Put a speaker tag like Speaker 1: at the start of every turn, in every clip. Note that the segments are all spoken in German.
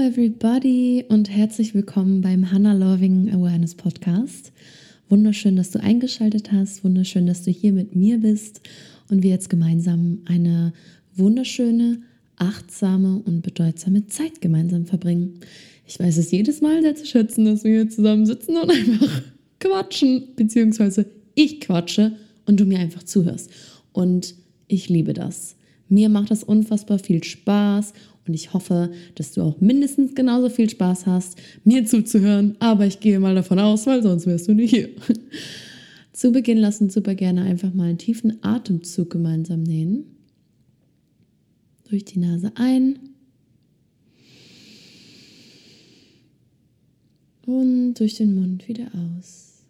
Speaker 1: everybody und herzlich willkommen beim Hannah Loving Awareness Podcast. Wunderschön, dass du eingeschaltet hast, wunderschön, dass du hier mit mir bist und wir jetzt gemeinsam eine wunderschöne, achtsame und bedeutsame Zeit gemeinsam verbringen. Ich weiß es jedes Mal sehr zu schätzen, dass wir hier zusammen sitzen und einfach quatschen, beziehungsweise ich quatsche und du mir einfach zuhörst. Und ich liebe das. Mir macht das unfassbar viel Spaß und ich hoffe, dass du auch mindestens genauso viel Spaß hast, mir zuzuhören. Aber ich gehe mal davon aus, weil sonst wärst du nicht hier. Zu Beginn lass uns super gerne einfach mal einen tiefen Atemzug gemeinsam nehmen. Durch die Nase ein. Und durch den Mund wieder aus.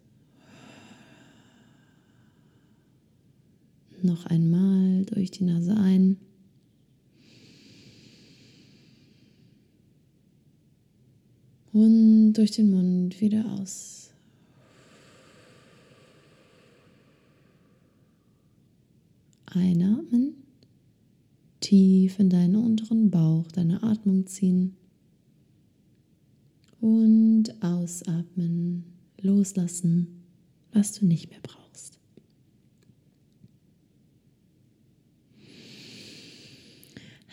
Speaker 1: Noch einmal durch die Nase ein. Und durch den Mund wieder aus. Einatmen, tief in deinen unteren Bauch, deine Atmung ziehen. Und ausatmen, loslassen, was du nicht mehr brauchst.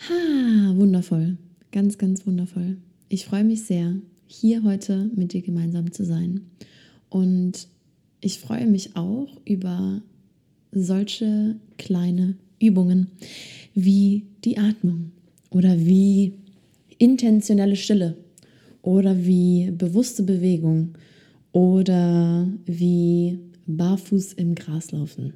Speaker 1: Ha, wundervoll, ganz, ganz wundervoll. Ich freue mich sehr, hier heute mit dir gemeinsam zu sein. Und ich freue mich auch über solche kleine Übungen wie die Atmung oder wie intentionelle Stille oder wie bewusste Bewegung oder wie barfuß im Gras laufen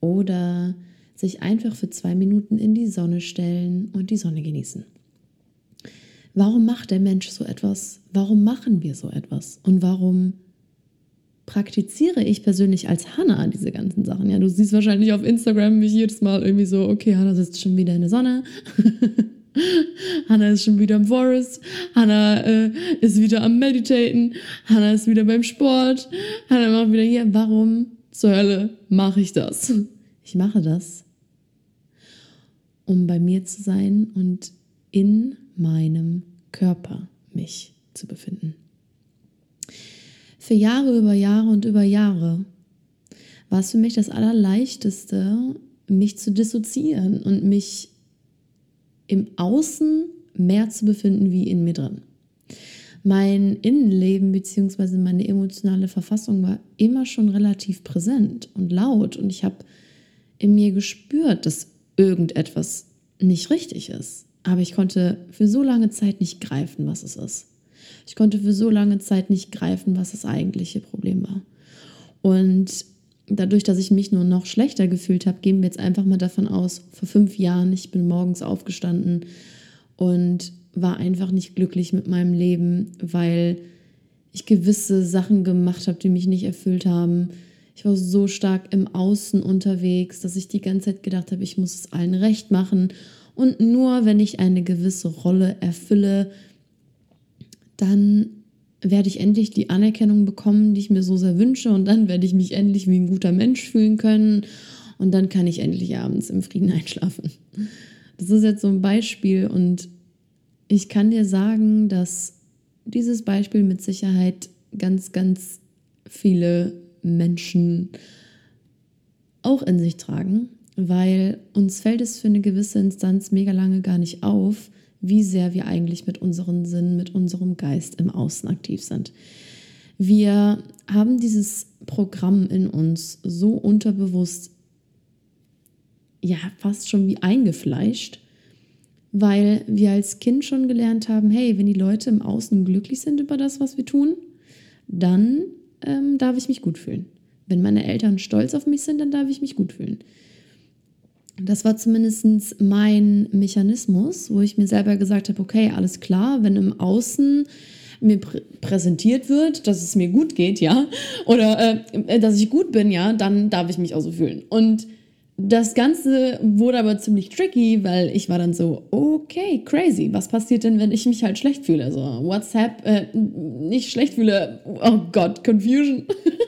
Speaker 1: oder sich einfach für zwei Minuten in die Sonne stellen und die Sonne genießen. Warum macht der Mensch so etwas? Warum machen wir so etwas? Und warum praktiziere ich persönlich als Hannah diese ganzen Sachen? Ja, du siehst wahrscheinlich auf Instagram mich jedes Mal irgendwie so, okay, Hannah sitzt schon wieder in der Sonne. Hannah ist schon wieder im Forest. Hannah äh, ist wieder am Meditaten. Hannah ist wieder beim Sport. Hannah macht wieder hier. Warum zur Hölle mache ich das? Ich mache das, um bei mir zu sein und in meinem Körper mich zu befinden. Für Jahre über Jahre und über Jahre war es für mich das Allerleichteste, mich zu dissoziieren und mich im Außen mehr zu befinden wie in mir drin. Mein Innenleben bzw. meine emotionale Verfassung war immer schon relativ präsent und laut und ich habe in mir gespürt, dass irgendetwas nicht richtig ist. Aber ich konnte für so lange Zeit nicht greifen, was es ist. Ich konnte für so lange Zeit nicht greifen, was das eigentliche Problem war. Und dadurch, dass ich mich nur noch schlechter gefühlt habe, gehen wir jetzt einfach mal davon aus, vor fünf Jahren, ich bin morgens aufgestanden und war einfach nicht glücklich mit meinem Leben, weil ich gewisse Sachen gemacht habe, die mich nicht erfüllt haben. Ich war so stark im Außen unterwegs, dass ich die ganze Zeit gedacht habe, ich muss es allen recht machen und nur wenn ich eine gewisse Rolle erfülle, dann werde ich endlich die Anerkennung bekommen, die ich mir so sehr wünsche. Und dann werde ich mich endlich wie ein guter Mensch fühlen können. Und dann kann ich endlich abends im Frieden einschlafen. Das ist jetzt so ein Beispiel. Und ich kann dir sagen, dass dieses Beispiel mit Sicherheit ganz, ganz viele Menschen auch in sich tragen weil uns fällt es für eine gewisse Instanz mega lange gar nicht auf, wie sehr wir eigentlich mit unseren Sinnen, mit unserem Geist im Außen aktiv sind. Wir haben dieses Programm in uns so unterbewusst, ja, fast schon wie eingefleischt, weil wir als Kind schon gelernt haben, hey, wenn die Leute im Außen glücklich sind über das, was wir tun, dann ähm, darf ich mich gut fühlen. Wenn meine Eltern stolz auf mich sind, dann darf ich mich gut fühlen. Das war zumindest mein Mechanismus, wo ich mir selber gesagt habe, okay, alles klar, wenn im Außen mir prä präsentiert wird, dass es mir gut geht, ja, oder äh, dass ich gut bin, ja, dann darf ich mich auch so fühlen. Und das Ganze wurde aber ziemlich tricky, weil ich war dann so, okay, crazy. Was passiert denn, wenn ich mich halt schlecht fühle? So, WhatsApp, äh, nicht schlecht fühle, oh Gott, Confusion.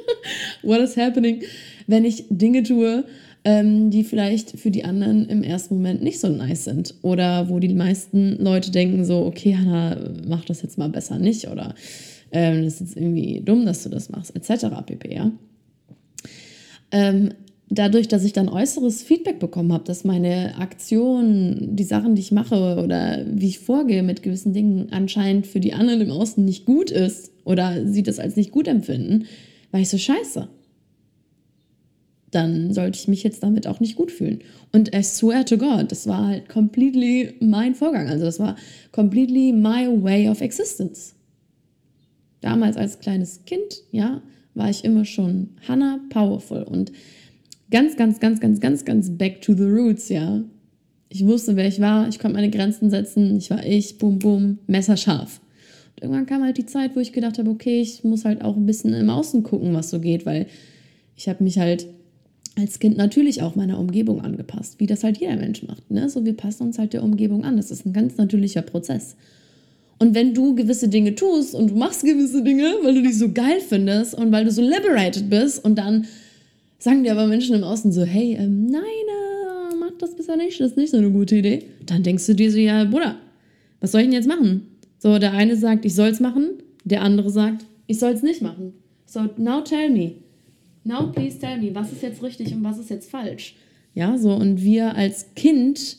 Speaker 1: What is happening? Wenn ich Dinge tue, ähm, die vielleicht für die anderen im ersten Moment nicht so nice sind. Oder wo die meisten Leute denken so, okay, Hannah, mach das jetzt mal besser nicht. Oder ähm, das ist jetzt irgendwie dumm, dass du das machst, etc. pp. Ja? Ähm, dadurch, dass ich dann äußeres Feedback bekommen habe, dass meine Aktionen, die Sachen, die ich mache oder wie ich vorgehe mit gewissen Dingen anscheinend für die anderen im Außen nicht gut ist oder sie das als nicht gut empfinden, war ich so scheiße. Dann sollte ich mich jetzt damit auch nicht gut fühlen. Und I swear to God, das war halt completely mein Vorgang. Also das war completely my way of existence. Damals als kleines Kind, ja, war ich immer schon Hannah Powerful und ganz, ganz, ganz, ganz, ganz, ganz back to the roots, ja. Ich wusste, wer ich war, ich konnte meine Grenzen setzen, ich war ich, bum, bum, messerscharf. Und irgendwann kam halt die Zeit, wo ich gedacht habe, okay, ich muss halt auch ein bisschen im Außen gucken, was so geht, weil ich habe mich halt als Kind natürlich auch meiner Umgebung angepasst, wie das halt jeder Mensch macht. Ne? So, wir passen uns halt der Umgebung an. Das ist ein ganz natürlicher Prozess. Und wenn du gewisse Dinge tust und du machst gewisse Dinge, weil du dich so geil findest und weil du so liberated bist und dann sagen dir aber Menschen im Außen so, hey, ähm, nein, äh, mach das bisher nicht, das ist nicht so eine gute Idee. Dann denkst du dir so, ja, Bruder, was soll ich denn jetzt machen? So, der eine sagt, ich soll es machen, der andere sagt, ich soll es nicht machen. So, now tell me. Now please tell me, was ist jetzt richtig und was ist jetzt falsch? Ja, so, und wir als Kind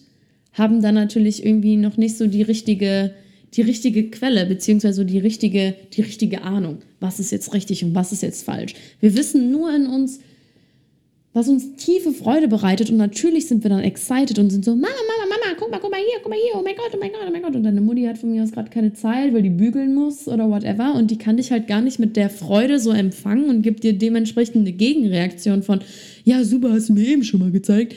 Speaker 1: haben dann natürlich irgendwie noch nicht so die richtige, die richtige Quelle, beziehungsweise die richtige, die richtige Ahnung, was ist jetzt richtig und was ist jetzt falsch. Wir wissen nur in uns, was uns tiefe Freude bereitet. Und natürlich sind wir dann excited und sind so, Mama, Mama, Mama, guck mal, guck mal hier, guck mal hier, oh mein Gott, oh mein Gott, oh mein Gott. Und deine Mutti hat von mir aus gerade keine Zeit, weil die bügeln muss oder whatever. Und die kann dich halt gar nicht mit der Freude so empfangen und gibt dir dementsprechend eine Gegenreaktion von, ja, super, hast du mir eben schon mal gezeigt.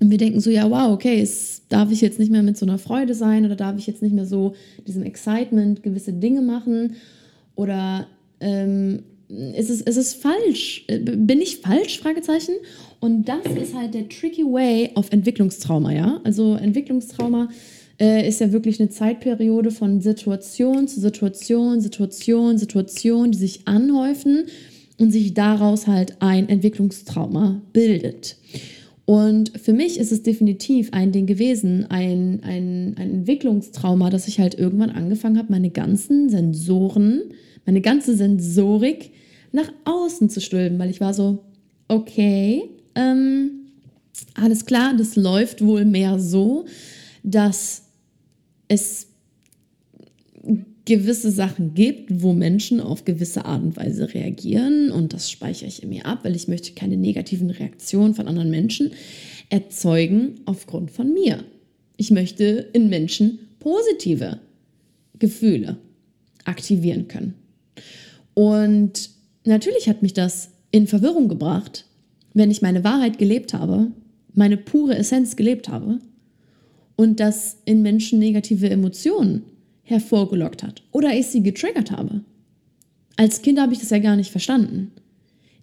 Speaker 1: Und wir denken so, ja, wow, okay, es darf ich jetzt nicht mehr mit so einer Freude sein oder darf ich jetzt nicht mehr so diesem Excitement gewisse Dinge machen oder ähm, ist es, ist es falsch? Äh, bin ich falsch? Fragezeichen. Und das ist halt der tricky way auf Entwicklungstrauma, ja. Also Entwicklungstrauma äh, ist ja wirklich eine Zeitperiode von Situation zu Situation, Situation, Situation, die sich anhäufen und sich daraus halt ein Entwicklungstrauma bildet. Und für mich ist es definitiv ein Ding gewesen, ein, ein, ein Entwicklungstrauma, dass ich halt irgendwann angefangen habe, meine ganzen Sensoren, meine ganze Sensorik nach außen zu stülpen, weil ich war so, okay, ähm, alles klar, das läuft wohl mehr so, dass es gewisse Sachen gibt, wo Menschen auf gewisse Art und Weise reagieren und das speichere ich in mir ab, weil ich möchte keine negativen Reaktionen von anderen Menschen erzeugen aufgrund von mir. Ich möchte in Menschen positive Gefühle aktivieren können. Und Natürlich hat mich das in Verwirrung gebracht, wenn ich meine Wahrheit gelebt habe, meine pure Essenz gelebt habe und das in Menschen negative Emotionen hervorgelockt hat oder ich sie getriggert habe. Als Kind habe ich das ja gar nicht verstanden.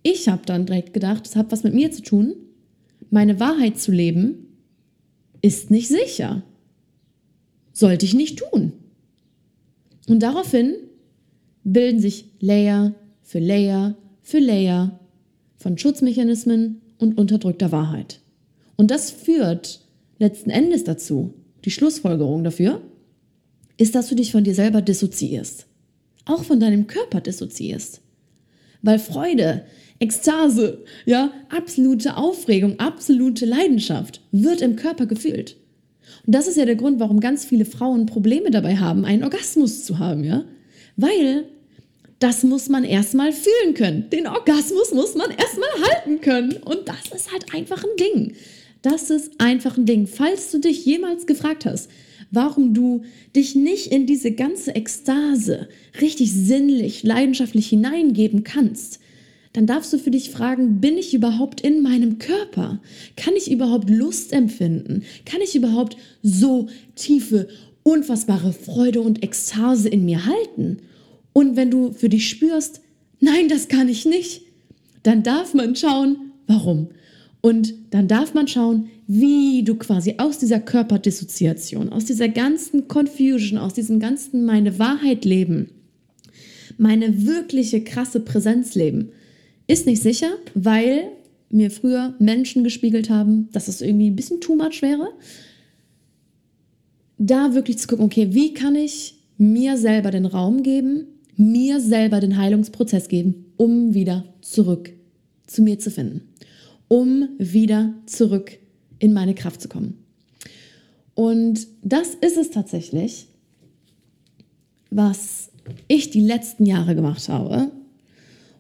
Speaker 1: Ich habe dann direkt gedacht, es hat was mit mir zu tun. Meine Wahrheit zu leben ist nicht sicher. Sollte ich nicht tun. Und daraufhin bilden sich Layer für Layer für Layer von Schutzmechanismen und unterdrückter Wahrheit. Und das führt letzten Ekstase dazu, die Schlussfolgerung dafür, ist, dass du dich von dir selber dissoziierst. Auch von deinem Körper dissoziierst. Weil Freude, Ekstase, ja, absolute Aufregung, absolute Leidenschaft wird im Körper gefühlt. Und das ist ja der Grund, warum ganz viele Frauen Probleme dabei haben, einen Orgasmus zu haben, ja? Weil das muss man erstmal fühlen können. Den Orgasmus muss man erstmal halten können. Und das ist halt einfach ein Ding. Das ist einfach ein Ding. Falls du dich jemals gefragt hast, warum du dich nicht in diese ganze Ekstase richtig sinnlich, leidenschaftlich hineingeben kannst, dann darfst du für dich fragen, bin ich überhaupt in meinem Körper? Kann ich überhaupt Lust empfinden? Kann ich überhaupt so tiefe, unfassbare Freude und Ekstase in mir halten? Und wenn du für dich spürst, nein, das kann ich nicht, dann darf man schauen, warum. Und dann darf man schauen, wie du quasi aus dieser Körperdissoziation, aus dieser ganzen Confusion, aus diesem ganzen meine Wahrheit leben, meine wirkliche krasse Präsenz leben, ist nicht sicher, weil mir früher Menschen gespiegelt haben, dass es irgendwie ein bisschen too much wäre. Da wirklich zu gucken, okay, wie kann ich mir selber den Raum geben, mir selber den Heilungsprozess geben, um wieder zurück zu mir zu finden, um wieder zurück in meine Kraft zu kommen. Und das ist es tatsächlich, was ich die letzten Jahre gemacht habe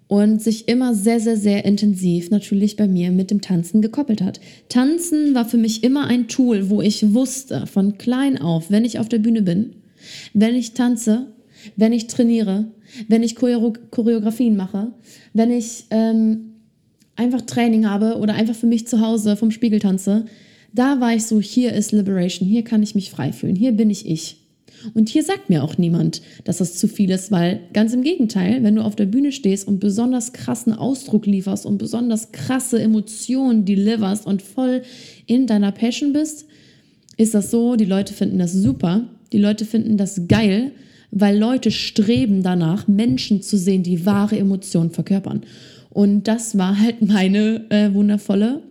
Speaker 1: und sich immer sehr, sehr, sehr intensiv natürlich bei mir mit dem Tanzen gekoppelt hat. Tanzen war für mich immer ein Tool, wo ich wusste von klein auf, wenn ich auf der Bühne bin, wenn ich tanze, wenn ich trainiere, wenn ich Choreografien mache, wenn ich ähm, einfach Training habe oder einfach für mich zu Hause vom Spiegel tanze, da war ich so, hier ist Liberation, hier kann ich mich frei fühlen, hier bin ich ich. Und hier sagt mir auch niemand, dass das zu viel ist, weil ganz im Gegenteil, wenn du auf der Bühne stehst und besonders krassen Ausdruck lieferst und besonders krasse Emotionen deliverst und voll in deiner Passion bist, ist das so, die Leute finden das super, die Leute finden das geil, weil Leute streben danach, Menschen zu sehen, die wahre Emotionen verkörpern. Und das war halt meine äh, wundervolle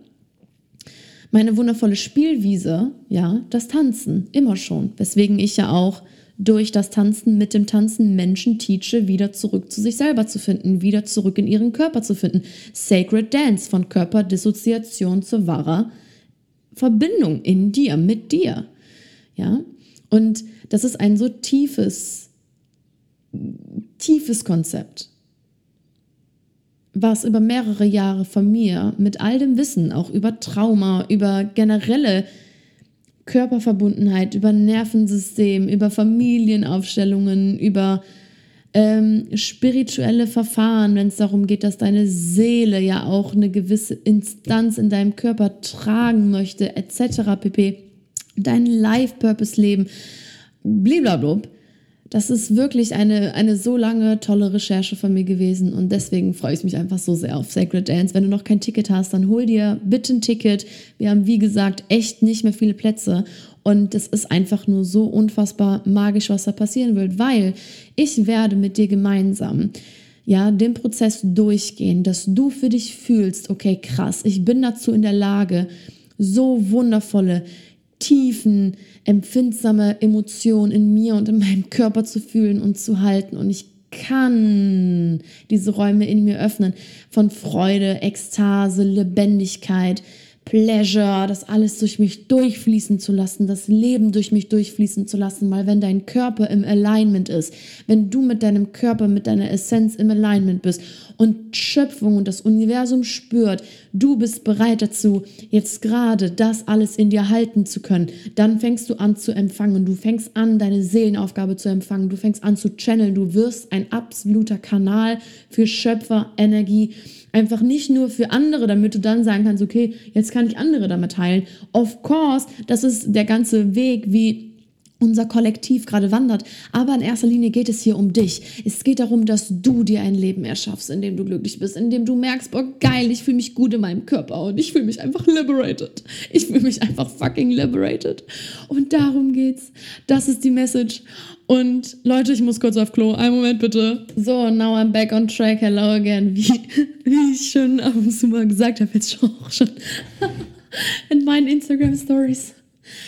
Speaker 1: meine wundervolle Spielwiese, ja, das Tanzen, immer schon. Weswegen ich ja auch durch das Tanzen mit dem Tanzen Menschen teache, wieder zurück zu sich selber zu finden, wieder zurück in ihren Körper zu finden. Sacred Dance von Körperdissoziation zu wahrer Verbindung in dir, mit dir. Ja, und das ist ein so tiefes, tiefes Konzept was über mehrere Jahre von mir mit all dem Wissen, auch über Trauma, über generelle Körperverbundenheit, über Nervensystem, über Familienaufstellungen, über ähm, spirituelle Verfahren, wenn es darum geht, dass deine Seele ja auch eine gewisse Instanz in deinem Körper tragen möchte, etc. pp. Dein Life-Purpose-Leben, blablabla das ist wirklich eine, eine so lange tolle Recherche von mir gewesen und deswegen freue ich mich einfach so sehr auf Sacred Dance. Wenn du noch kein Ticket hast, dann hol dir bitte ein Ticket. Wir haben, wie gesagt, echt nicht mehr viele Plätze und es ist einfach nur so unfassbar magisch, was da passieren wird, weil ich werde mit dir gemeinsam ja, den Prozess durchgehen, dass du für dich fühlst, okay, krass, ich bin dazu in der Lage, so wundervolle tiefen, empfindsame Emotionen in mir und in meinem Körper zu fühlen und zu halten. Und ich kann diese Räume in mir öffnen von Freude, Ekstase, Lebendigkeit, Pleasure, das alles durch mich durchfließen zu lassen, das Leben durch mich durchfließen zu lassen, weil wenn dein Körper im Alignment ist, wenn du mit deinem Körper, mit deiner Essenz im Alignment bist und Schöpfung und das Universum spürt, du bist bereit dazu, jetzt gerade das alles in dir halten zu können, dann fängst du an zu empfangen, du fängst an, deine Seelenaufgabe zu empfangen, du fängst an zu channeln, du wirst ein absoluter Kanal für Schöpferenergie Einfach nicht nur für andere, damit du dann sagen kannst, okay, jetzt kann ich andere damit heilen. Of course, das ist der ganze Weg, wie unser Kollektiv gerade wandert. Aber in erster Linie geht es hier um dich. Es geht darum, dass du dir ein Leben erschaffst, in dem du glücklich bist, in dem du merkst, boah, geil, ich fühle mich gut in meinem Körper und ich fühle mich einfach liberated. Ich fühle mich einfach fucking liberated. Und darum geht's. Das ist die Message. Und Leute, ich muss kurz auf Klo. Einen Moment bitte. So, now I'm back on track. Hello again. Wie, wie ich schon ab und zu mal gesagt habe, jetzt schon auch schon in meinen Instagram Stories.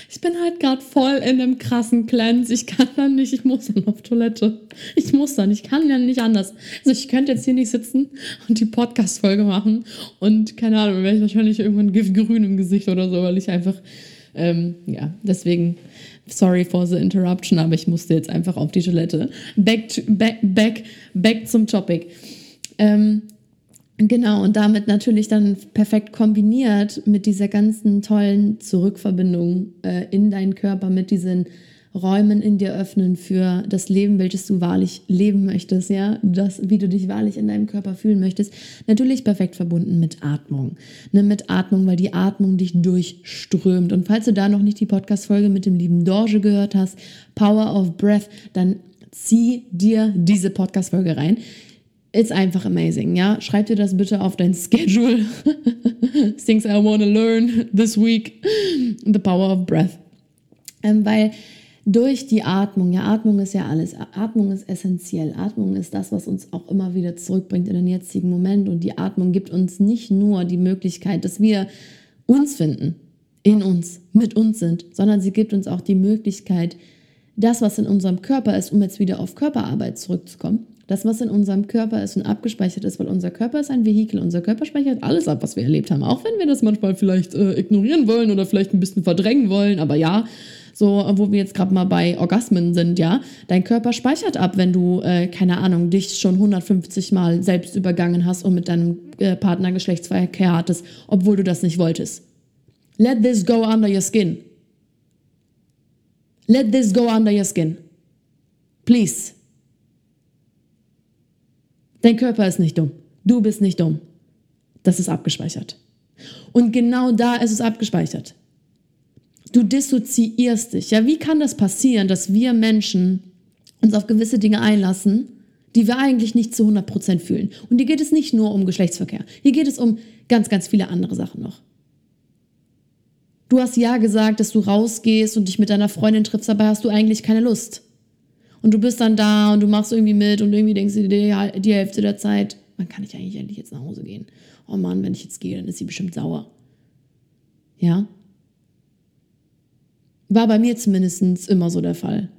Speaker 1: Ich bin halt gerade voll in einem krassen Cleanse. Ich kann dann nicht, ich muss dann auf Toilette. Ich muss dann, ich kann ja nicht anders. Also ich könnte jetzt hier nicht sitzen und die Podcast-Folge machen und keine Ahnung, wäre ich wahrscheinlich irgendwann giftgrün im Gesicht oder so, weil ich einfach, ähm, ja, deswegen, sorry for the interruption, aber ich musste jetzt einfach auf die Toilette. Back, to, back, back, back zum Topic. Ähm, Genau, und damit natürlich dann perfekt kombiniert mit dieser ganzen tollen Zurückverbindung äh, in deinen Körper, mit diesen Räumen in dir öffnen für das Leben, welches du wahrlich leben möchtest, ja, das, wie du dich wahrlich in deinem Körper fühlen möchtest. Natürlich perfekt verbunden mit Atmung. Ne, mit Atmung, weil die Atmung dich durchströmt. Und falls du da noch nicht die Podcast-Folge mit dem lieben Dorje gehört hast, Power of Breath, dann zieh dir diese Podcast-Folge rein. It's einfach amazing, ja. Schreib dir das bitte auf dein Schedule. Things I want to learn this week. The power of breath. Ähm, weil durch die Atmung. Ja, Atmung ist ja alles. Atmung ist essentiell. Atmung ist das, was uns auch immer wieder zurückbringt in den jetzigen Moment. Und die Atmung gibt uns nicht nur die Möglichkeit, dass wir uns finden, in uns, mit uns sind, sondern sie gibt uns auch die Möglichkeit, das, was in unserem Körper ist, um jetzt wieder auf Körperarbeit zurückzukommen, das, was in unserem Körper ist und abgespeichert ist, weil unser Körper ist ein Vehikel, unser Körper speichert alles ab, was wir erlebt haben, auch wenn wir das manchmal vielleicht äh, ignorieren wollen oder vielleicht ein bisschen verdrängen wollen, aber ja, so, wo wir jetzt gerade mal bei Orgasmen sind, ja, dein Körper speichert ab, wenn du, äh, keine Ahnung, dich schon 150 Mal selbst übergangen hast und mit deinem äh, Partner Geschlechtsverkehr hattest, obwohl du das nicht wolltest. Let this go under your skin. Let this go under your skin. Please. Dein Körper ist nicht dumm. Du bist nicht dumm. Das ist abgespeichert. Und genau da ist es abgespeichert. Du dissoziierst dich. Ja, wie kann das passieren, dass wir Menschen uns auf gewisse Dinge einlassen, die wir eigentlich nicht zu 100% fühlen? Und hier geht es nicht nur um Geschlechtsverkehr. Hier geht es um ganz, ganz viele andere Sachen noch. Du hast ja gesagt, dass du rausgehst und dich mit deiner Freundin triffst, aber hast du eigentlich keine Lust. Und du bist dann da und du machst irgendwie mit und irgendwie denkst du dir die, Hälfte der Zeit, wann kann ich eigentlich endlich jetzt nach Hause gehen? Oh Mann, wenn ich jetzt gehe, dann ist sie bestimmt sauer. Ja? War bei mir zumindest immer so der Fall.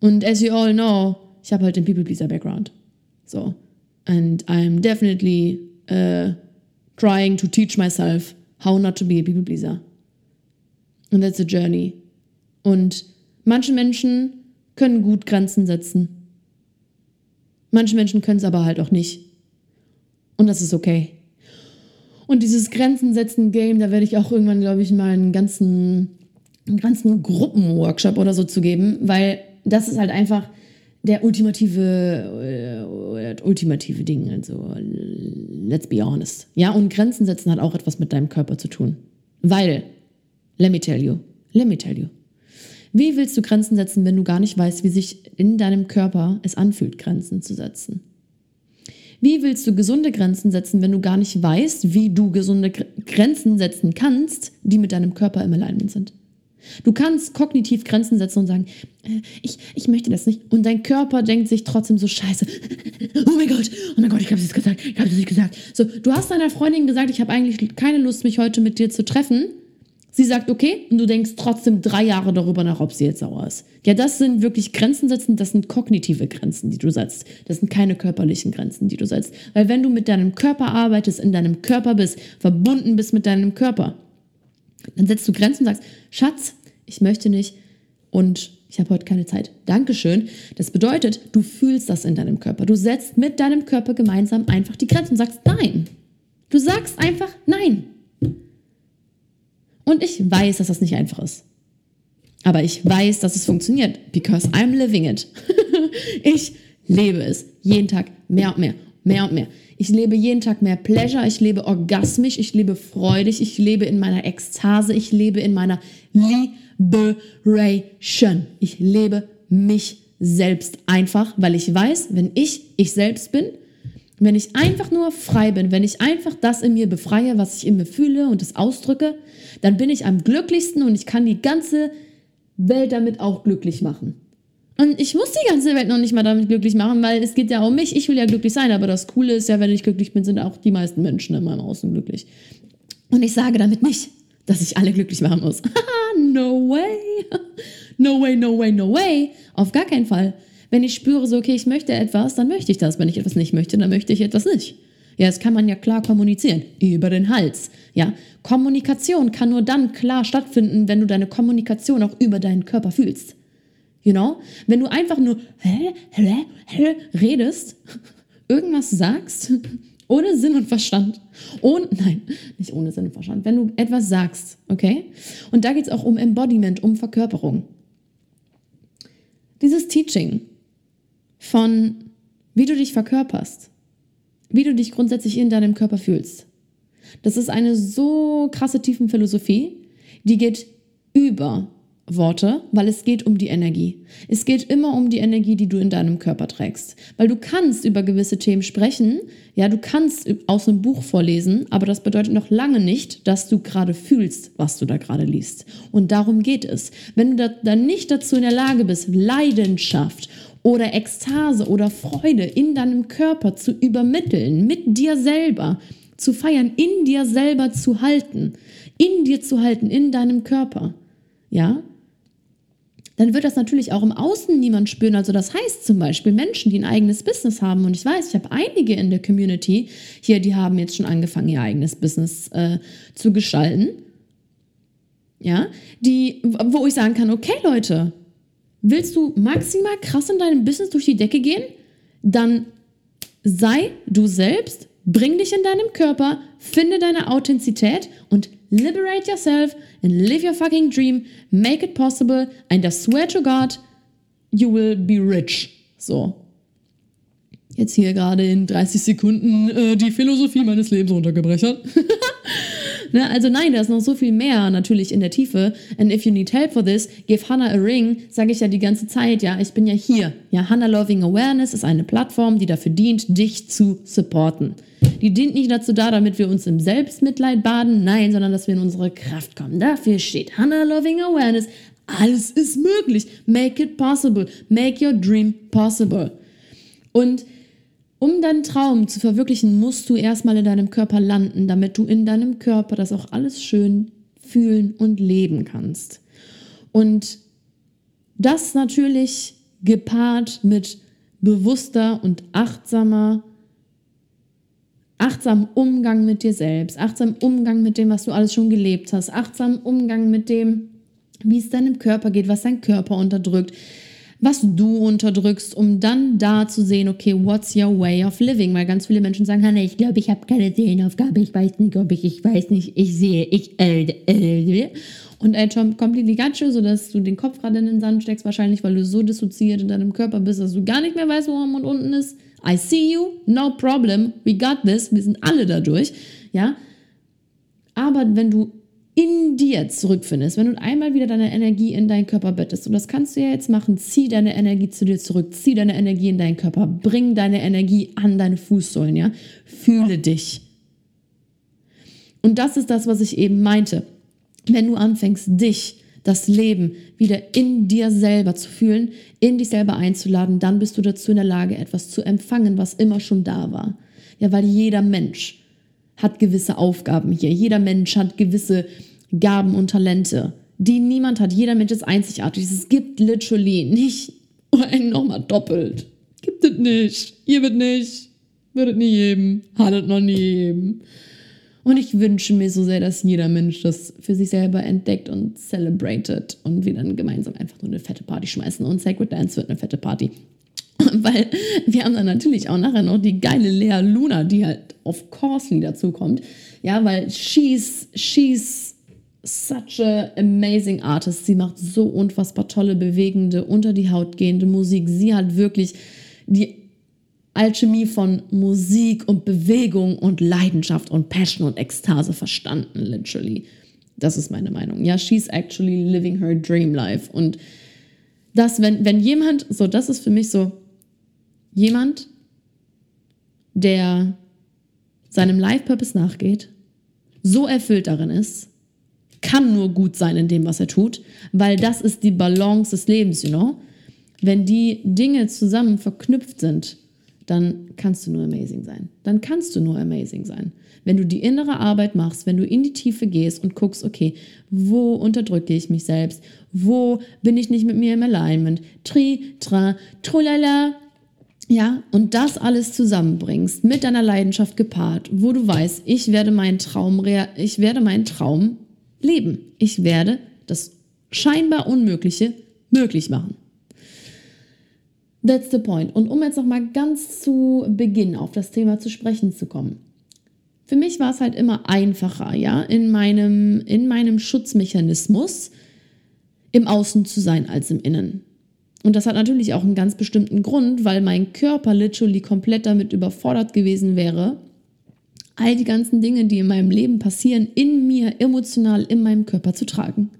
Speaker 1: Und as you all know, ich habe halt den People-Pleaser-Background. So. And I'm definitely uh, trying to teach myself how not to be a People-Pleaser. And that's a journey. Und manche Menschen können gut Grenzen setzen. Manche Menschen können es aber halt auch nicht. Und das ist okay. Und dieses Grenzen setzen Game, da werde ich auch irgendwann, glaube ich, mal einen ganzen, einen ganzen Gruppenworkshop oder so zu geben, weil das ist halt einfach der ultimative, äh, ultimative Ding. Also, let's be honest. Ja, und Grenzen setzen hat auch etwas mit deinem Körper zu tun. Weil Let me tell you. Let me tell you. Wie willst du Grenzen setzen, wenn du gar nicht weißt, wie sich in deinem Körper es anfühlt, Grenzen zu setzen? Wie willst du gesunde Grenzen setzen, wenn du gar nicht weißt, wie du gesunde Grenzen setzen kannst, die mit deinem Körper im Alignment sind? Du kannst kognitiv Grenzen setzen und sagen, äh, ich, ich möchte das nicht. Und dein Körper denkt sich trotzdem so scheiße. Oh mein Gott, oh mein Gott, ich habe es gesagt, ich habe es nicht gesagt. So, du hast deiner Freundin gesagt, ich habe eigentlich keine Lust, mich heute mit dir zu treffen. Sie sagt okay und du denkst trotzdem drei Jahre darüber nach, ob sie jetzt sauer ist. Ja, das sind wirklich Grenzen setzen, das sind kognitive Grenzen, die du setzt. Das sind keine körperlichen Grenzen, die du setzt. Weil wenn du mit deinem Körper arbeitest, in deinem Körper bist, verbunden bist mit deinem Körper, dann setzt du Grenzen und sagst, Schatz, ich möchte nicht und ich habe heute keine Zeit. Dankeschön. Das bedeutet, du fühlst das in deinem Körper. Du setzt mit deinem Körper gemeinsam einfach die Grenzen und sagst nein. Du sagst einfach nein. Und ich weiß, dass das nicht einfach ist. Aber ich weiß, dass es funktioniert, because I'm living it. ich lebe es jeden Tag mehr und mehr, mehr und mehr. Ich lebe jeden Tag mehr Pleasure, ich lebe orgasmisch, ich lebe freudig, ich lebe in meiner Ekstase, ich lebe in meiner Liberation. Ich lebe mich selbst einfach, weil ich weiß, wenn ich ich selbst bin, wenn ich einfach nur frei bin, wenn ich einfach das in mir befreie, was ich in mir fühle und es ausdrücke, dann bin ich am glücklichsten und ich kann die ganze Welt damit auch glücklich machen. Und ich muss die ganze Welt noch nicht mal damit glücklich machen, weil es geht ja um mich. Ich will ja glücklich sein, aber das Coole ist ja, wenn ich glücklich bin, sind auch die meisten Menschen in meinem Außen glücklich. Und ich sage damit nicht, dass ich alle glücklich machen muss. no way. No way, no way, no way. Auf gar keinen Fall. Wenn ich spüre, so, okay, ich möchte etwas, dann möchte ich das. Wenn ich etwas nicht möchte, dann möchte ich etwas nicht. Ja, das kann man ja klar kommunizieren. Über den Hals. Ja, Kommunikation kann nur dann klar stattfinden, wenn du deine Kommunikation auch über deinen Körper fühlst. You know? Wenn du einfach nur redest, irgendwas sagst, ohne Sinn und Verstand. Ohne, nein, nicht ohne Sinn und Verstand. Wenn du etwas sagst, okay? Und da geht es auch um Embodiment, um Verkörperung. Dieses Teaching, von wie du dich verkörperst, wie du dich grundsätzlich in deinem Körper fühlst. Das ist eine so krasse Tiefenphilosophie, die geht über Worte, weil es geht um die Energie. Es geht immer um die Energie, die du in deinem Körper trägst. Weil du kannst über gewisse Themen sprechen, ja, du kannst aus einem Buch vorlesen, aber das bedeutet noch lange nicht, dass du gerade fühlst, was du da gerade liest. Und darum geht es. Wenn du dann nicht dazu in der Lage bist, Leidenschaft oder Ekstase oder Freude in deinem Körper zu übermitteln, mit dir selber, zu feiern, in dir selber zu halten, in dir zu halten, in deinem Körper, ja, dann wird das natürlich auch im Außen niemand spüren. Also das heißt zum Beispiel Menschen, die ein eigenes Business haben, und ich weiß, ich habe einige in der Community hier, die haben jetzt schon angefangen, ihr eigenes Business äh, zu gestalten. Ja, die, wo ich sagen kann, okay Leute, willst du maximal krass in deinem Business durch die Decke gehen? Dann sei du selbst, bring dich in deinem Körper, finde deine Authentizität und liberate yourself and live your fucking dream, make it possible, and I swear to God, you will be rich. So. Jetzt hier gerade in 30 Sekunden äh, die Philosophie meines Lebens runtergebrechert. ne, also nein, da ist noch so viel mehr natürlich in der Tiefe. And if you need help for this, give Hannah a ring, sage ich ja die ganze Zeit. Ja, ich bin ja hier. Ja, Hannah Loving Awareness ist eine Plattform, die dafür dient, dich zu supporten. Die dient nicht dazu da, damit wir uns im Selbstmitleid baden, nein, sondern dass wir in unsere Kraft kommen. Dafür steht Hannah Loving Awareness. Alles ist möglich. Make it possible. Make your dream possible. Und um deinen Traum zu verwirklichen, musst du erstmal in deinem Körper landen, damit du in deinem Körper das auch alles schön fühlen und leben kannst. Und das natürlich gepaart mit bewusster und achtsamer achtsam Umgang mit dir selbst, achtsam Umgang mit dem, was du alles schon gelebt hast, achtsam Umgang mit dem, wie es deinem Körper geht, was dein Körper unterdrückt, was du unterdrückst, um dann da zu sehen, okay, what's your way of living? Weil ganz viele Menschen sagen, nee, ich glaube, ich habe keine Seelenaufgabe, ich weiß nicht, ob ich, ich weiß nicht, ich sehe, ich, äh, äh. Und Tom, completely got you, sodass du den Kopf gerade in den Sand steckst, wahrscheinlich, weil du so dissoziiert in deinem Körper bist, dass du gar nicht mehr weißt, wo oben und unten ist. I see you, no problem, we got this, wir sind alle dadurch, ja. Aber wenn du in dir zurückfindest, wenn du einmal wieder deine Energie in deinen Körper bettest, und das kannst du ja jetzt machen, zieh deine Energie zu dir zurück, zieh deine Energie in deinen Körper, bring deine Energie an deine Fußsohlen, ja, fühle dich. Und das ist das, was ich eben meinte. Wenn du anfängst, dich das Leben wieder in dir selber zu fühlen, in dich selber einzuladen, dann bist du dazu in der Lage, etwas zu empfangen, was immer schon da war. Ja, weil jeder Mensch hat gewisse Aufgaben hier. Jeder Mensch hat gewisse Gaben und Talente, die niemand hat. Jeder Mensch ist einzigartig. Es gibt literally nicht einen nochmal doppelt. Gibt es nicht. Ihr wird nicht. Wird es nie geben. Hat es noch nie geben. Und ich wünsche mir so sehr, dass jeder Mensch das für sich selber entdeckt und celebrated und wir dann gemeinsam einfach nur eine fette Party schmeißen. Und Sacred Dance wird eine fette Party. Weil wir haben dann natürlich auch nachher noch die geile Lea Luna, die halt auf course dazu kommt. Ja, weil she's, she's such a amazing artist. Sie macht so unfassbar tolle, bewegende, unter die Haut gehende Musik. Sie hat wirklich die Alchemie von Musik und Bewegung und Leidenschaft und Passion und Ekstase verstanden, literally. Das ist meine Meinung. Ja, she's actually living her dream life. Und das, wenn, wenn jemand, so, das ist für mich so, jemand, der seinem Life-Purpose nachgeht, so erfüllt darin ist, kann nur gut sein in dem, was er tut, weil das ist die Balance des Lebens, you know? Wenn die Dinge zusammen verknüpft sind, dann kannst du nur amazing sein. Dann kannst du nur amazing sein. Wenn du die innere Arbeit machst, wenn du in die Tiefe gehst und guckst, okay, wo unterdrücke ich mich selbst? Wo bin ich nicht mit mir im Alignment? Tri, tra, trulala. Ja, und das alles zusammenbringst, mit deiner Leidenschaft gepaart, wo du weißt, ich werde meinen Traum, ich werde meinen Traum leben. Ich werde das scheinbar Unmögliche möglich machen. That's the point. Und um jetzt nochmal ganz zu Beginn auf das Thema zu sprechen zu kommen. Für mich war es halt immer einfacher, ja, in meinem, in meinem Schutzmechanismus im Außen zu sein als im Innen. Und das hat natürlich auch einen ganz bestimmten Grund, weil mein Körper literally komplett damit überfordert gewesen wäre, all die ganzen Dinge, die in meinem Leben passieren, in mir emotional, in meinem Körper zu tragen.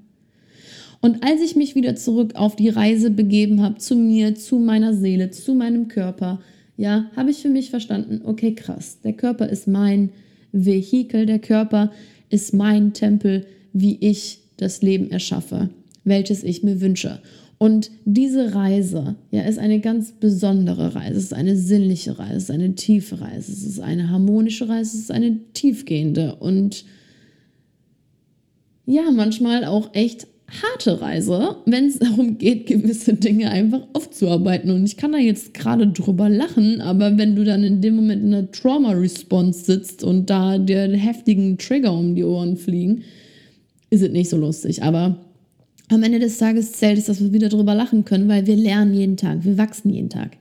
Speaker 1: Und als ich mich wieder zurück auf die Reise begeben habe, zu mir, zu meiner Seele, zu meinem Körper, ja, habe ich für mich verstanden, okay, krass, der Körper ist mein Vehikel, der Körper ist mein Tempel, wie ich das Leben erschaffe, welches ich mir wünsche. Und diese Reise ja, ist eine ganz besondere Reise. Es ist eine sinnliche Reise, es ist eine tiefe Reise, es ist eine harmonische Reise, es ist eine tiefgehende und ja, manchmal auch echt harte Reise, wenn es darum geht, gewisse Dinge einfach aufzuarbeiten. Und ich kann da jetzt gerade drüber lachen, aber wenn du dann in dem Moment in einer Trauma-Response sitzt und da dir heftigen Trigger um die Ohren fliegen, ist es nicht so lustig. Aber am Ende des Tages zählt es, dass wir wieder drüber lachen können, weil wir lernen jeden Tag, wir wachsen jeden Tag.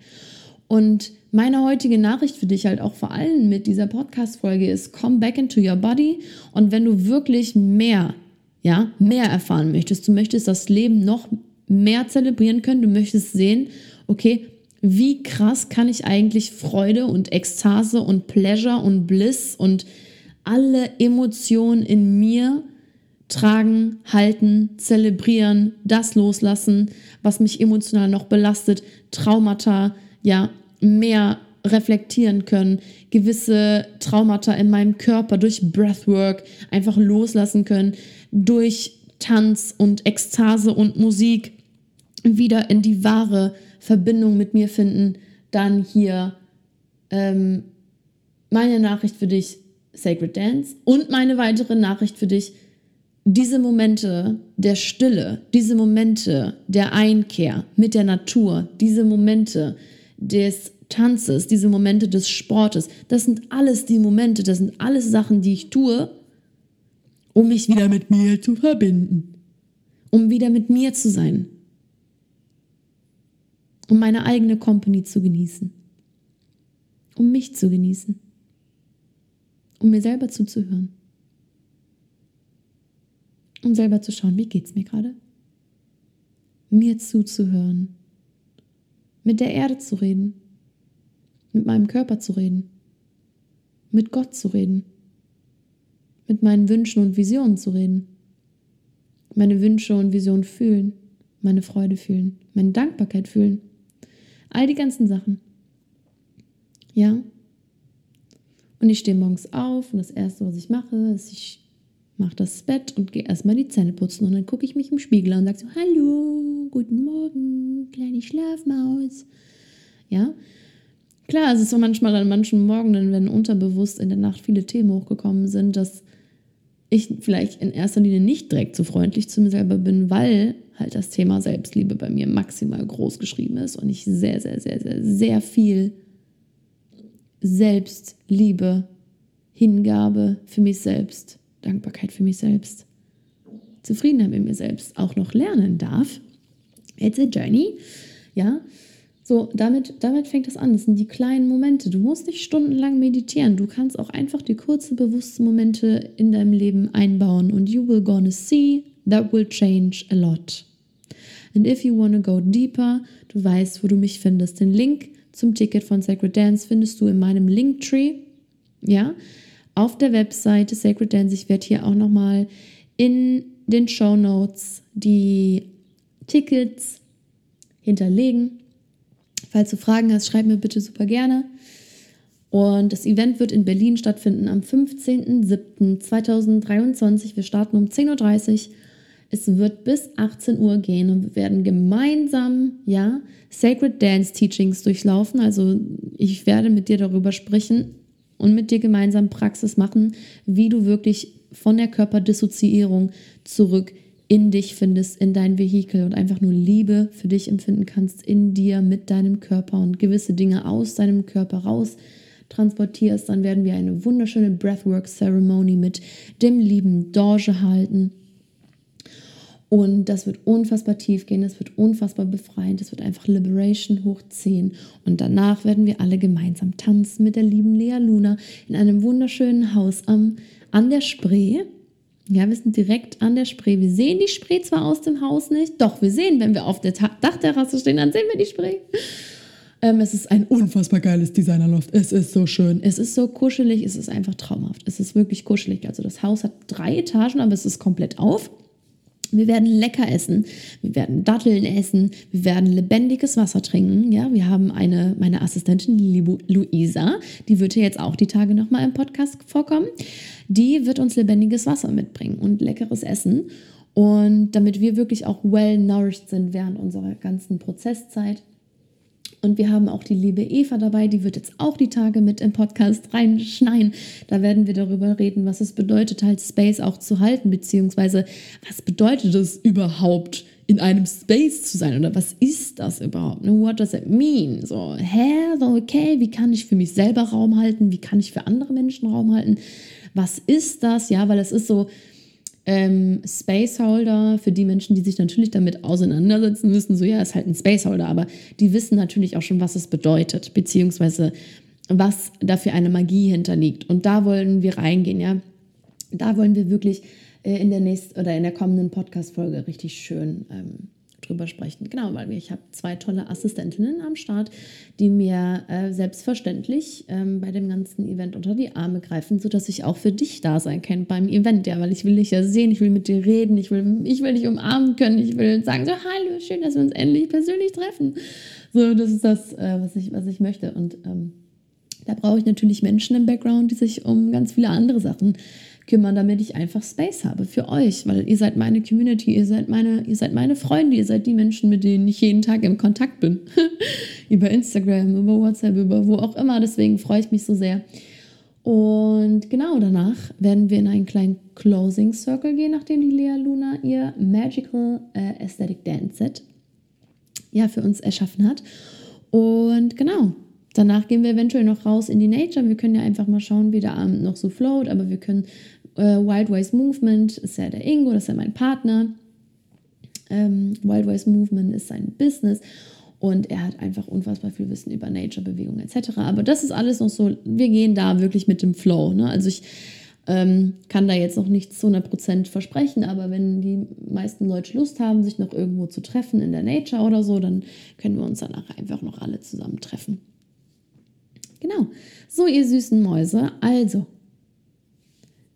Speaker 1: Und meine heutige Nachricht für dich halt auch vor allem mit dieser Podcast-Folge ist, come back into your body. Und wenn du wirklich mehr, ja, mehr erfahren möchtest, du möchtest das Leben noch mehr zelebrieren können, du möchtest sehen, okay, wie krass kann ich eigentlich Freude und Ekstase und Pleasure und Bliss und alle Emotionen in mir tragen, halten, zelebrieren, das loslassen, was mich emotional noch belastet, Traumata, ja, mehr reflektieren können, gewisse Traumata in meinem Körper durch Breathwork einfach loslassen können, durch Tanz und Ekstase und Musik wieder in die wahre Verbindung mit mir finden, dann hier ähm, meine Nachricht für dich, Sacred Dance, und meine weitere Nachricht für dich, diese Momente der Stille, diese Momente der Einkehr mit der Natur, diese Momente des Tanzes, diese Momente des Sportes, das sind alles die Momente, das sind alles Sachen, die ich tue, um mich wieder mit mir zu verbinden, um wieder mit mir zu sein, um meine eigene Company zu genießen, um mich zu genießen, um mir selber zuzuhören um selber zu schauen, wie geht es mir gerade? Mir zuzuhören, mit der Erde zu reden, mit meinem Körper zu reden, mit Gott zu reden, mit meinen Wünschen und Visionen zu reden, meine Wünsche und Visionen fühlen, meine Freude fühlen, meine Dankbarkeit fühlen, all die ganzen Sachen. Ja? Und ich stehe morgens auf und das Erste, was ich mache, ist, ich mache das Bett und gehe erstmal die Zähne putzen. Und dann gucke ich mich im Spiegel an und sage so, hallo, guten Morgen, kleine Schlafmaus. Ja, klar, es ist so manchmal an manchen Morgen, wenn unterbewusst in der Nacht viele Themen hochgekommen sind, dass ich vielleicht in erster Linie nicht direkt so freundlich zu mir selber bin, weil halt das Thema Selbstliebe bei mir maximal groß geschrieben ist und ich sehr, sehr, sehr, sehr, sehr viel Selbstliebe, Hingabe für mich selbst Dankbarkeit für mich selbst, Zufriedenheit mit mir selbst auch noch lernen darf. It's a journey. Ja, so, damit, damit fängt das an. Das sind die kleinen Momente. Du musst nicht stundenlang meditieren. Du kannst auch einfach die kurzen, bewussten Momente in deinem Leben einbauen. Und you will gonna see that will change a lot. And if you wanna go deeper, du weißt, wo du mich findest. Den Link zum Ticket von Sacred Dance findest du in meinem Linktree. Ja, auf der Webseite Sacred Dance. Ich werde hier auch nochmal in den Show Notes die Tickets hinterlegen. Falls du Fragen hast, schreib mir bitte super gerne. Und das Event wird in Berlin stattfinden am 15.07.2023. Wir starten um 10.30 Uhr. Es wird bis 18 Uhr gehen und wir werden gemeinsam, ja, Sacred Dance Teachings durchlaufen. Also ich werde mit dir darüber sprechen, und mit dir gemeinsam Praxis machen, wie du wirklich von der Körperdissoziierung zurück in dich findest, in dein Vehikel und einfach nur Liebe für dich empfinden kannst in dir mit deinem Körper und gewisse Dinge aus deinem Körper raus transportierst, dann werden wir eine wunderschöne Breathwork Ceremony mit dem lieben Dorje halten. Und das wird unfassbar tief gehen, das wird unfassbar befreiend, das wird einfach Liberation hochziehen. Und danach werden wir alle gemeinsam tanzen mit der lieben Lea Luna in einem wunderschönen Haus am, an der Spree. Ja, wir sind direkt an der Spree. Wir sehen die Spree zwar aus dem Haus nicht, doch wir sehen, wenn wir auf der Dachterrasse stehen, dann sehen wir die Spree. Ähm, es ist ein unfassbar geiles Designerloft. Es ist so schön. Es ist so kuschelig. Es ist einfach traumhaft. Es ist wirklich kuschelig. Also das Haus hat drei Etagen, aber es ist komplett auf. Wir werden lecker essen, wir werden Datteln essen, wir werden lebendiges Wasser trinken. Ja, wir haben eine, meine Assistentin Luisa, die wird hier jetzt auch die Tage nochmal im Podcast vorkommen. Die wird uns lebendiges Wasser mitbringen und leckeres Essen. Und damit wir wirklich auch well nourished sind während unserer ganzen Prozesszeit. Und wir haben auch die liebe Eva dabei, die wird jetzt auch die Tage mit im Podcast reinschneien. Da werden wir darüber reden, was es bedeutet, halt Space auch zu halten, beziehungsweise was bedeutet es überhaupt, in einem Space zu sein oder was ist das überhaupt? Ne? What does it mean? So, hä, so, okay, wie kann ich für mich selber Raum halten? Wie kann ich für andere Menschen Raum halten? Was ist das? Ja, weil es ist so, ähm, Spaceholder, für die Menschen, die sich natürlich damit auseinandersetzen müssen, so ja, ist halt ein Spaceholder, aber die wissen natürlich auch schon, was es bedeutet, beziehungsweise was da für eine Magie hinterliegt. Und da wollen wir reingehen, ja. Da wollen wir wirklich äh, in der nächsten oder in der kommenden Podcast-Folge richtig schön ähm, drüber sprechen. Genau, weil ich habe zwei tolle Assistentinnen am Start, die mir äh, selbstverständlich ähm, bei dem ganzen Event unter die Arme greifen, sodass ich auch für dich da sein kann beim Event. Ja, weil ich will dich ja sehen, ich will mit dir reden, ich will, ich will dich umarmen können, ich will sagen so, hallo, schön, dass wir uns endlich persönlich treffen. So, das ist das, äh, was, ich, was ich möchte. Und ähm, da brauche ich natürlich Menschen im Background, die sich um ganz viele andere Sachen kümmern, damit ich einfach Space habe für euch, weil ihr seid meine Community, ihr seid meine, ihr seid meine Freunde, ihr seid die Menschen, mit denen ich jeden Tag im Kontakt bin. über Instagram, über WhatsApp, über wo auch immer. Deswegen freue ich mich so sehr. Und genau danach werden wir in einen kleinen Closing Circle gehen, nachdem die Lea Luna ihr Magical äh, Aesthetic Dance Set ja für uns erschaffen hat. Und genau, danach gehen wir eventuell noch raus in die Nature. Wir können ja einfach mal schauen, wie der Abend noch so float, aber wir können äh, Wild Ways Movement ist ja der Ingo, das ist ja mein Partner. Ähm, Wild Ways Movement ist sein Business und er hat einfach unfassbar viel Wissen über Nature, Bewegung etc. Aber das ist alles noch so, wir gehen da wirklich mit dem Flow. Ne? Also ich ähm, kann da jetzt noch nichts zu 100% versprechen, aber wenn die meisten Leute Lust haben, sich noch irgendwo zu treffen in der Nature oder so, dann können wir uns danach einfach noch alle zusammen treffen. Genau. So, ihr süßen Mäuse. Also,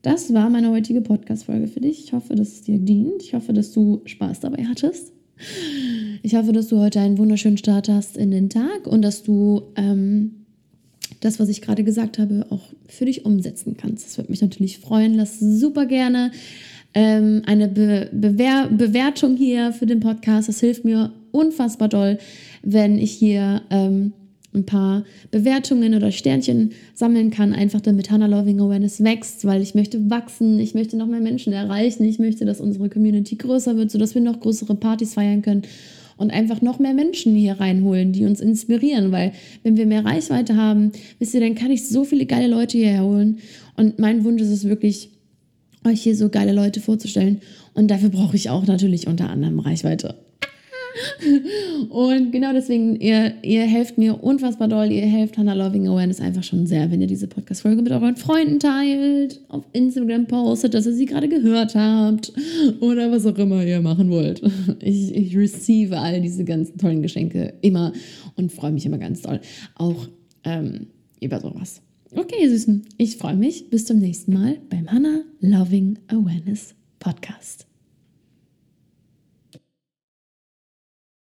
Speaker 1: das war meine heutige Podcast-Folge für dich. Ich hoffe, dass es dir dient. Ich hoffe, dass du Spaß dabei hattest. Ich hoffe, dass du heute einen wunderschönen Start hast in den Tag und dass du ähm, das, was ich gerade gesagt habe, auch für dich umsetzen kannst. Das würde mich natürlich freuen. Lass super gerne ähm, eine Be Bewer Bewertung hier für den Podcast. Das hilft mir unfassbar doll, wenn ich hier ähm, ein paar Bewertungen oder Sternchen sammeln kann, einfach damit Hannah Loving Awareness wächst, weil ich möchte wachsen, ich möchte noch mehr Menschen erreichen, ich möchte, dass unsere Community größer wird, sodass wir noch größere Partys feiern können und einfach noch mehr Menschen hier reinholen, die uns inspirieren, weil wenn wir mehr Reichweite haben, wisst ihr, dann kann ich so viele geile Leute hierher holen und mein Wunsch ist es wirklich, euch hier so geile Leute vorzustellen und dafür brauche ich auch natürlich unter anderem Reichweite. Und genau deswegen, ihr, ihr helft mir unfassbar doll. Ihr helft Hannah Loving Awareness einfach schon sehr, wenn ihr diese Podcast-Folge mit euren Freunden teilt, auf Instagram postet, dass ihr sie gerade gehört habt oder was auch immer ihr machen wollt. Ich, ich receive all diese ganzen tollen Geschenke immer und freue mich immer ganz doll. Auch ähm, über sowas. Okay, ihr Süßen, ich freue mich. Bis zum nächsten Mal beim Hannah Loving Awareness Podcast.